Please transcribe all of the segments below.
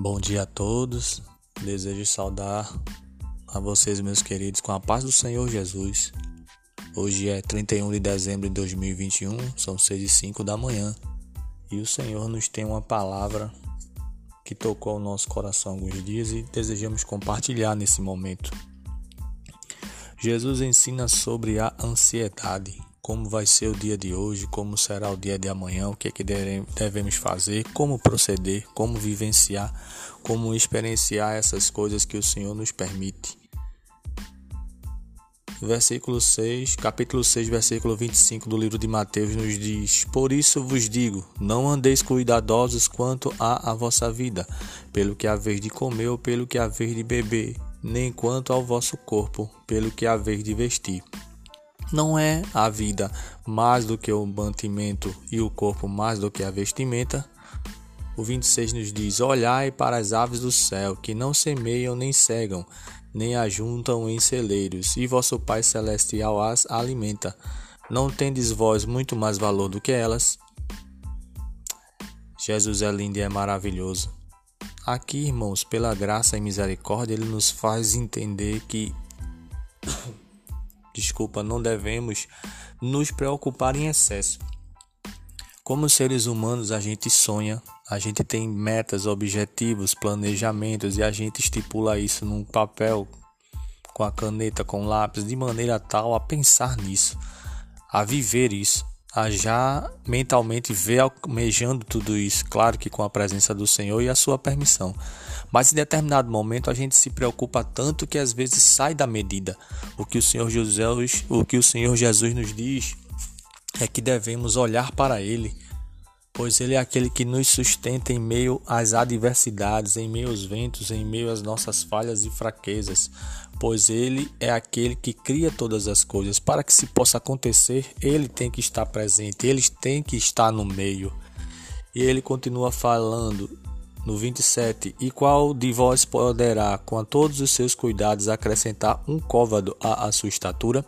Bom dia a todos. Desejo saudar a vocês, meus queridos, com a paz do Senhor Jesus. Hoje é 31 de dezembro de 2021, são 6 e 5 da manhã. E o Senhor nos tem uma palavra que tocou o nosso coração alguns dias e desejamos compartilhar nesse momento. Jesus ensina sobre a ansiedade como vai ser o dia de hoje, como será o dia de amanhã, o que é que devemos fazer, como proceder, como vivenciar, como experienciar essas coisas que o Senhor nos permite. Versículo 6, capítulo 6, versículo 25 do livro de Mateus nos diz: Por isso vos digo, não andeis cuidadosos quanto à a vossa vida, pelo que haveis de comer ou pelo que haveis de beber, nem quanto ao vosso corpo, pelo que haveis de vestir. Não é a vida mais do que o mantimento e o corpo mais do que a vestimenta? O 26 nos diz: Olhai para as aves do céu, que não semeiam nem cegam, nem ajuntam em celeiros, e vosso Pai Celestial as alimenta. Não tendes vós muito mais valor do que elas? Jesus é lindo e é maravilhoso. Aqui, irmãos, pela graça e misericórdia, ele nos faz entender que desculpa, não devemos nos preocupar em excesso. Como seres humanos, a gente sonha, a gente tem metas, objetivos, planejamentos e a gente estipula isso num papel com a caneta, com lápis, de maneira tal a pensar nisso, a viver isso a já mentalmente ver almejando tudo isso, claro que com a presença do Senhor e a sua permissão. Mas em determinado momento a gente se preocupa tanto que às vezes sai da medida. O que o Senhor Jesus, o que o Senhor Jesus nos diz é que devemos olhar para ele, pois ele é aquele que nos sustenta em meio às adversidades, em meio aos ventos, em meio às nossas falhas e fraquezas pois ele é aquele que cria todas as coisas. Para que se possa acontecer, ele tem que estar presente, ele tem que estar no meio. E ele continua falando no 27: E qual de vós poderá, com todos os seus cuidados, acrescentar um côvado à, sua estatura?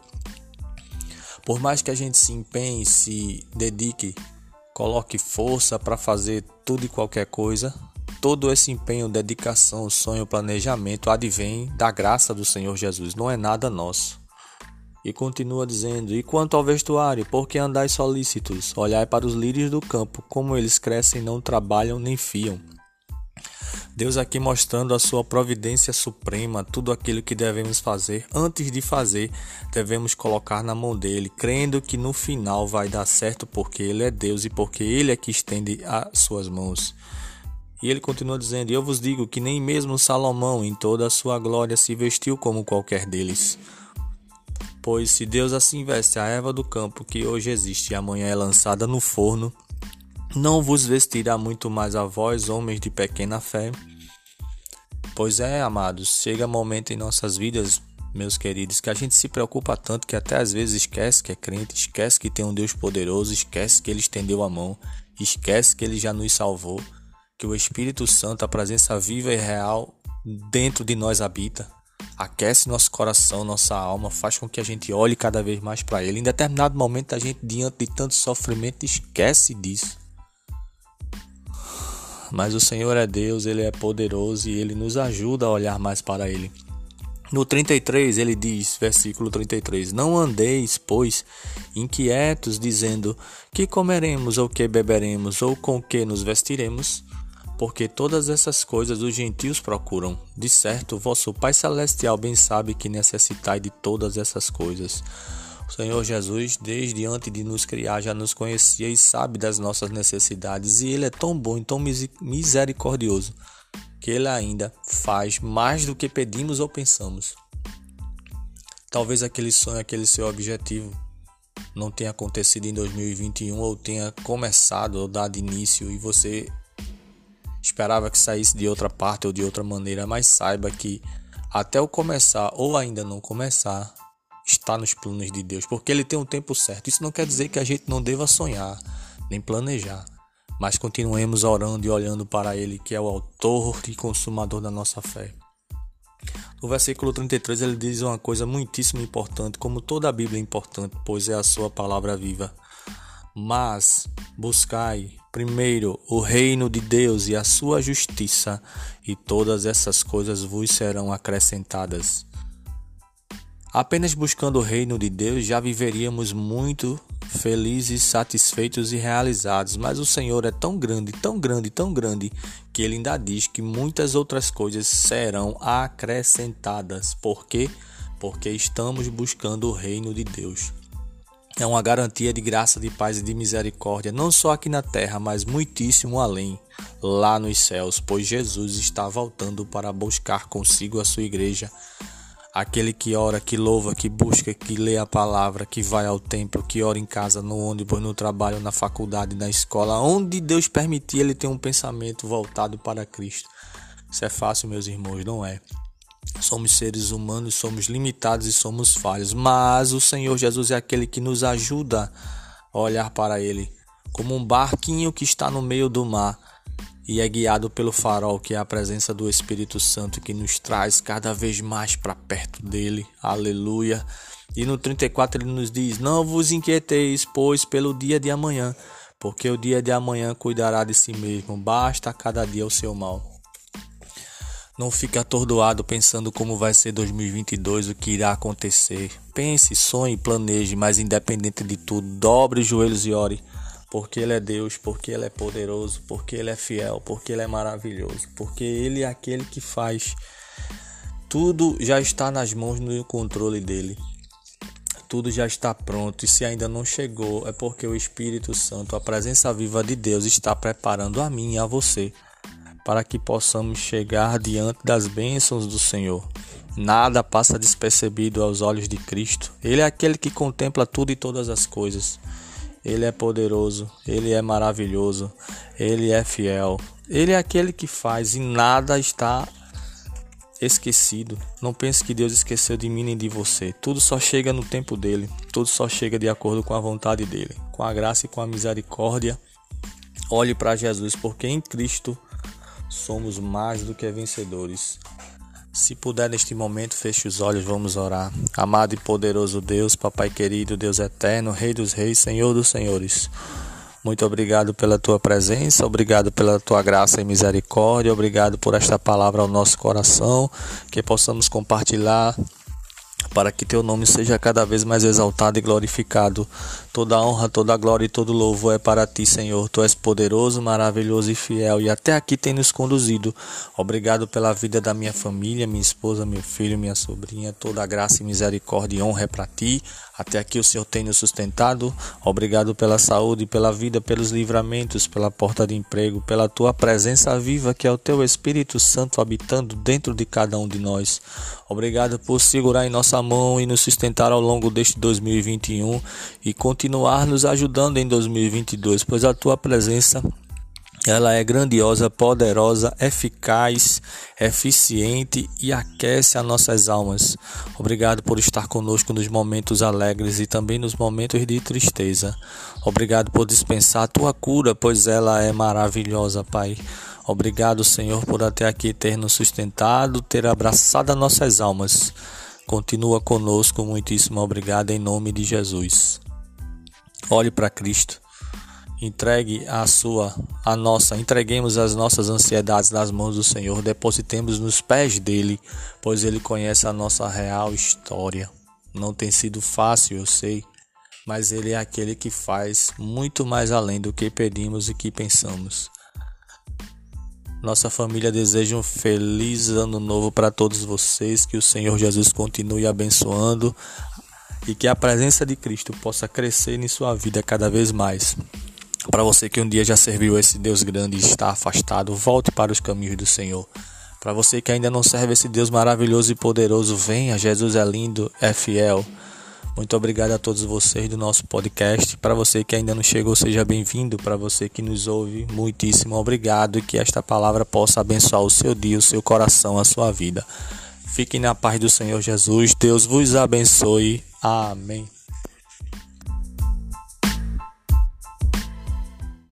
Por mais que a gente se empenhe, se dedique, coloque força para fazer tudo e qualquer coisa, Todo esse empenho, dedicação, sonho, planejamento advém da graça do Senhor Jesus, não é nada nosso. E continua dizendo: E quanto ao vestuário, por que andais solícitos? Olhai para os lírios do campo, como eles crescem, não trabalham nem fiam. Deus aqui mostrando a sua providência suprema, tudo aquilo que devemos fazer. Antes de fazer, devemos colocar na mão dele, crendo que no final vai dar certo, porque ele é Deus e porque ele é que estende as suas mãos. E ele continua dizendo: Eu vos digo que nem mesmo Salomão, em toda a sua glória, se vestiu como qualquer deles. Pois se Deus assim veste a erva do campo que hoje existe e amanhã é lançada no forno, não vos vestirá muito mais a vós, homens de pequena fé? Pois é, amados, chega momento em nossas vidas, meus queridos, que a gente se preocupa tanto que até às vezes esquece que é crente, esquece que tem um Deus poderoso, esquece que ele estendeu a mão, esquece que ele já nos salvou que o Espírito Santo, a presença viva e real dentro de nós habita, aquece nosso coração, nossa alma, faz com que a gente olhe cada vez mais para Ele. Em determinado momento, a gente, diante de tanto sofrimento, esquece disso. Mas o Senhor é Deus, Ele é poderoso e Ele nos ajuda a olhar mais para Ele. No 33 ele diz, versículo 33: Não andeis, pois, inquietos, dizendo: Que comeremos, ou que beberemos, ou com que nos vestiremos? porque todas essas coisas os gentios procuram. De certo, vosso Pai Celestial bem sabe que necessitai de todas essas coisas. O Senhor Jesus, desde antes de nos criar, já nos conhecia e sabe das nossas necessidades, e Ele é tão bom e tão misericordioso que Ele ainda faz mais do que pedimos ou pensamos. Talvez aquele sonho, aquele seu objetivo não tenha acontecido em 2021 ou tenha começado ou dado início e você Esperava que saísse de outra parte ou de outra maneira, mas saiba que até o começar ou ainda não começar, está nos planos de Deus, porque Ele tem um tempo certo. Isso não quer dizer que a gente não deva sonhar, nem planejar, mas continuemos orando e olhando para Ele, que é o autor e consumador da nossa fé. No versículo 33 ele diz uma coisa muitíssimo importante, como toda a Bíblia é importante, pois é a sua palavra viva. Mas buscai primeiro o reino de Deus e a sua justiça, e todas essas coisas vos serão acrescentadas. Apenas buscando o reino de Deus já viveríamos muito felizes, satisfeitos e realizados, mas o Senhor é tão grande, tão grande, tão grande, que ele ainda diz que muitas outras coisas serão acrescentadas. Por quê? Porque estamos buscando o reino de Deus. É uma garantia de graça, de paz e de misericórdia, não só aqui na terra, mas muitíssimo além, lá nos céus, pois Jesus está voltando para buscar consigo a sua igreja Aquele que ora, que louva, que busca, que lê a palavra, que vai ao templo, que ora em casa, no ônibus, no trabalho, na faculdade, na escola, onde Deus permitir ele ter um pensamento voltado para Cristo. Isso é fácil, meus irmãos, não é? Somos seres humanos, somos limitados e somos falhos, mas o Senhor Jesus é aquele que nos ajuda a olhar para Ele como um barquinho que está no meio do mar e é guiado pelo farol, que é a presença do Espírito Santo que nos traz cada vez mais para perto dele. Aleluia. E no 34 ele nos diz: Não vos inquieteis, pois, pelo dia de amanhã, porque o dia de amanhã cuidará de si mesmo, basta cada dia o seu mal. Não fique atordoado pensando como vai ser 2022, o que irá acontecer. Pense, sonhe, planeje, mas independente de tudo, dobre os joelhos e ore porque Ele é Deus, porque Ele é poderoso, porque Ele é fiel, porque Ele é maravilhoso, porque Ele é aquele que faz. Tudo já está nas mãos no controle dele. Tudo já está pronto e se ainda não chegou é porque o Espírito Santo, a presença viva de Deus, está preparando a mim e a você para que possamos chegar diante das bênçãos do Senhor. Nada passa despercebido aos olhos de Cristo. Ele é aquele que contempla tudo e todas as coisas. Ele é poderoso, ele é maravilhoso, ele é fiel. Ele é aquele que faz e nada está esquecido. Não pense que Deus esqueceu de mim nem de você. Tudo só chega no tempo dele, tudo só chega de acordo com a vontade dele, com a graça e com a misericórdia. Olhe para Jesus, porque em Cristo somos mais do que vencedores. Se puder neste momento, feche os olhos, vamos orar. Amado e poderoso Deus, Papai querido, Deus eterno, Rei dos Reis, Senhor dos Senhores. Muito obrigado pela tua presença, obrigado pela tua graça e misericórdia, obrigado por esta palavra ao nosso coração, que possamos compartilhar para que teu nome seja cada vez mais exaltado e glorificado. Toda honra, toda glória e todo louvor é para ti, Senhor. Tu és poderoso, maravilhoso e fiel, e até aqui tem nos conduzido. Obrigado pela vida da minha família, minha esposa, meu filho, minha sobrinha. Toda graça e misericórdia e honra é para ti. Até aqui o Senhor tem nos sustentado. Obrigado pela saúde, pela vida, pelos livramentos, pela porta de emprego, pela tua presença viva, que é o teu Espírito Santo habitando dentro de cada um de nós. Obrigado por segurar em mão e nos sustentar ao longo deste 2021 e continuar nos ajudando em 2022, pois a tua presença ela é grandiosa, poderosa, eficaz, eficiente e aquece as nossas almas. Obrigado por estar conosco nos momentos alegres e também nos momentos de tristeza. Obrigado por dispensar a tua cura, pois ela é maravilhosa, Pai. Obrigado, Senhor, por até aqui ter nos sustentado, ter abraçado as nossas almas. Continua conosco, muitíssimo obrigado em nome de Jesus. Olhe para Cristo. Entregue a sua, a nossa, entreguemos as nossas ansiedades nas mãos do Senhor, depositemos nos pés dele, pois ele conhece a nossa real história. Não tem sido fácil, eu sei, mas ele é aquele que faz muito mais além do que pedimos e que pensamos. Nossa família deseja um feliz ano novo para todos vocês, que o Senhor Jesus continue abençoando e que a presença de Cristo possa crescer em sua vida cada vez mais. Para você que um dia já serviu esse Deus grande e está afastado, volte para os caminhos do Senhor. Para você que ainda não serve esse Deus maravilhoso e poderoso, venha, Jesus é lindo, é fiel. Muito obrigado a todos vocês do nosso podcast. Para você que ainda não chegou, seja bem-vindo. Para você que nos ouve, muitíssimo obrigado e que esta palavra possa abençoar o seu dia, o seu coração, a sua vida. Fiquem na paz do Senhor Jesus. Deus vos abençoe. Amém.